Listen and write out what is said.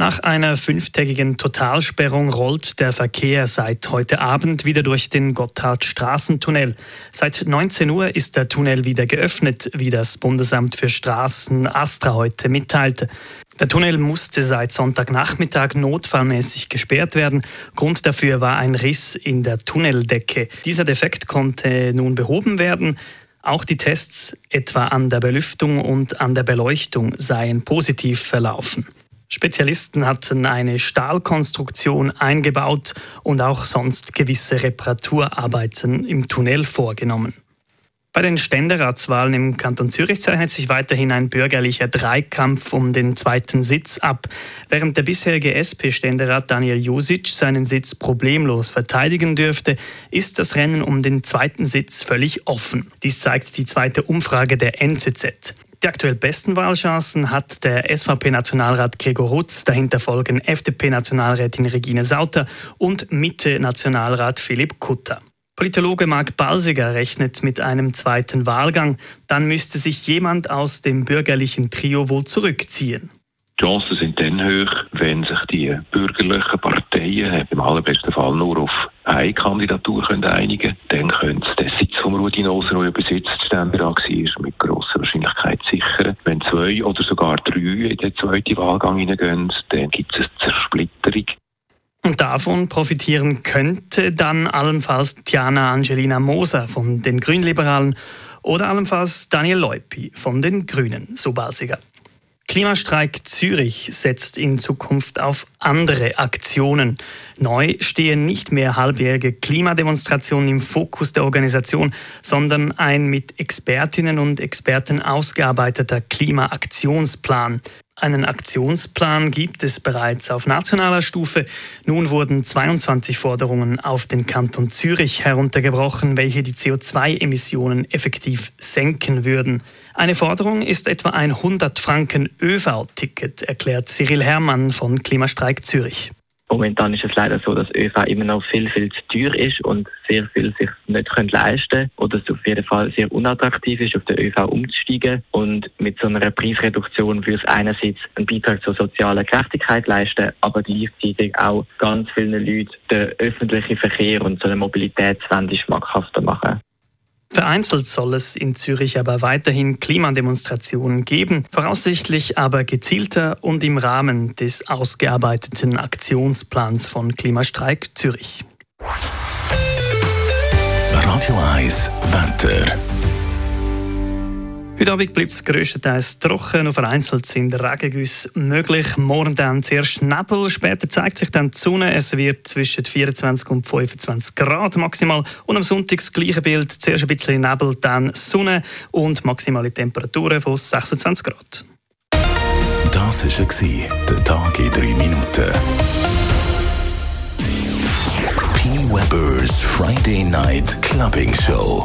Nach einer fünftägigen Totalsperrung rollt der Verkehr seit heute Abend wieder durch den Gotthard-Straßentunnel. Seit 19 Uhr ist der Tunnel wieder geöffnet, wie das Bundesamt für Straßen Astra heute mitteilte. Der Tunnel musste seit Sonntagnachmittag notfallmäßig gesperrt werden. Grund dafür war ein Riss in der Tunneldecke. Dieser Defekt konnte nun behoben werden. Auch die Tests etwa an der Belüftung und an der Beleuchtung seien positiv verlaufen. Spezialisten hatten eine Stahlkonstruktion eingebaut und auch sonst gewisse Reparaturarbeiten im Tunnel vorgenommen. Bei den Ständeratswahlen im Kanton Zürich zeichnet sich weiterhin ein bürgerlicher Dreikampf um den zweiten Sitz ab. Während der bisherige SP-Ständerat Daniel Josic seinen Sitz problemlos verteidigen dürfte, ist das Rennen um den zweiten Sitz völlig offen. Dies zeigt die zweite Umfrage der NZZ. Die aktuell besten Wahlchancen hat der SVP-Nationalrat Gregor Rutz, dahinter folgen FDP-Nationalrätin Regine Sauter und Mitte-Nationalrat Philipp Kutter. Politologe Marc Balsiger rechnet mit einem zweiten Wahlgang. Dann müsste sich jemand aus dem bürgerlichen Trio wohl zurückziehen. Die Chancen sind dann hoch, wenn sich die bürgerlichen Parteien im allerbesten Fall nur auf eine Kandidatur einigen können. Dann könnte es der besitzt Ständerat war, mit grosser Wahrscheinlichkeit sichern. Wenn zwei oder sogar drei in den zweiten Wahlgang hineingehen, dann gibt es eine Zersplitterung. Und davon profitieren könnte dann allenfalls Tiana Angelina Moser von den Grünliberalen oder allenfalls Daniel Leupi von den Grünen, so Balsiger. Klimastreik Zürich setzt in Zukunft auf andere Aktionen. Neu stehen nicht mehr halbjährige Klimademonstrationen im Fokus der Organisation, sondern ein mit Expertinnen und Experten ausgearbeiteter Klimaaktionsplan. Einen Aktionsplan gibt es bereits auf nationaler Stufe. Nun wurden 22 Forderungen auf den Kanton Zürich heruntergebrochen, welche die CO2-Emissionen effektiv senken würden. Eine Forderung ist etwa ein 100 Franken ÖV-Ticket, erklärt Cyril Herrmann von Klimastreik Zürich. Momentan ist es leider so, dass ÖV immer noch viel, viel zu teuer ist und sehr viel sich nicht leisten können oder es auf jeden Fall sehr unattraktiv ist, auf den ÖV umzusteigen. Und mit so einer Preisreduktion würde es einerseits einen Beitrag zur sozialen Gerechtigkeit leisten, aber gleichzeitig auch ganz vielen Leuten den öffentlichen Verkehr und so eine Mobilitätswende schmackhafter machen. Vereinzelt soll es in Zürich aber weiterhin Klimademonstrationen geben, voraussichtlich aber gezielter und im Rahmen des ausgearbeiteten Aktionsplans von Klimastreik Zürich. Radio 1 Wetter. Heute Abend bleibt es grösstenteils trocken, und vereinzelt sind Regengüsse möglich. Morgen dann zuerst Nebel, später zeigt sich dann die Sonne. Es wird zwischen 24 und 25 Grad maximal. Und am Sonntag das gleiche Bild, zuerst ein bisschen Nebel, dann Sonne und maximale Temperaturen von 26 Grad. Das war der Tag in 3 Minuten. P. Weber's Friday Night Clubbing Show.